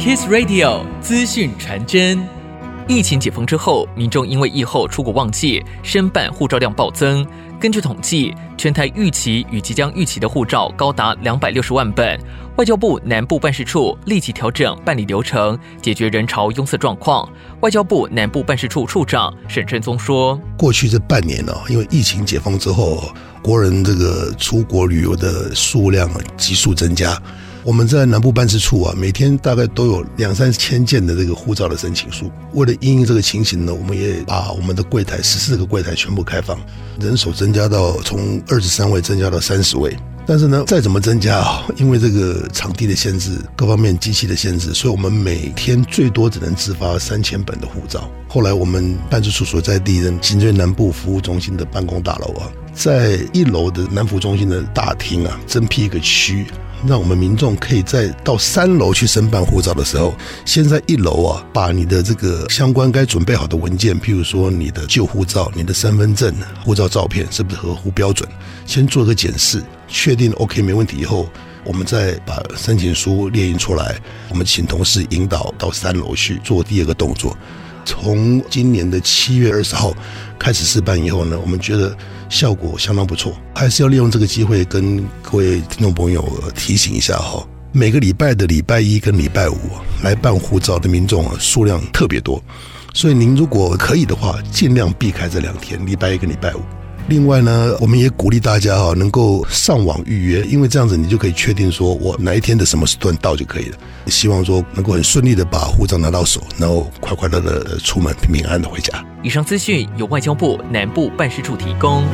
Kiss Radio 资讯传真。疫情解封之后，民众因为疫后出国旺季，申办护照量暴增。根据统计，全台预期与即将预期的护照高达两百六十万本。外交部南部办事处立即调整办理流程，解决人潮拥塞状况。外交部南部办事处处长沈振宗说：“过去这半年呢，因为疫情解封之后，国人这个出国旅游的数量急速增加。”我们在南部办事处啊，每天大概都有两三千件的这个护照的申请书。为了应应这个情形呢，我们也把我们的柜台十四个柜台全部开放，人手增加到从二十三位增加到三十位。但是呢，再怎么增加啊，因为这个场地的限制、各方面机器的限制，所以我们每天最多只能自发三千本的护照。后来我们办事处所在地的行政南部服务中心的办公大楼啊，在一楼的南服中心的大厅啊，增辟一个区。让我们民众可以在到三楼去申办护照的时候，先在一楼啊，把你的这个相关该准备好的文件，譬如说你的旧护照、你的身份证、护照照片是不是合乎标准，先做个检视，确定 OK 没问题以后，我们再把申请书列印出来，我们请同事引导到三楼去做第二个动作。从今年的七月二十号开始试办以后呢，我们觉得效果相当不错，还是要利用这个机会跟各位听众朋友提醒一下哈，每个礼拜的礼拜一跟礼拜五来办护照的民众啊，数量特别多，所以您如果可以的话，尽量避开这两天，礼拜一跟礼拜五。另外呢，我们也鼓励大家哈，能够上网预约，因为这样子你就可以确定说我哪一天的什么时段到就可以了。希望说能够很顺利的把护照拿到手，然后快快乐乐出门，平平安安的回家。以上资讯由外交部南部办事处提供。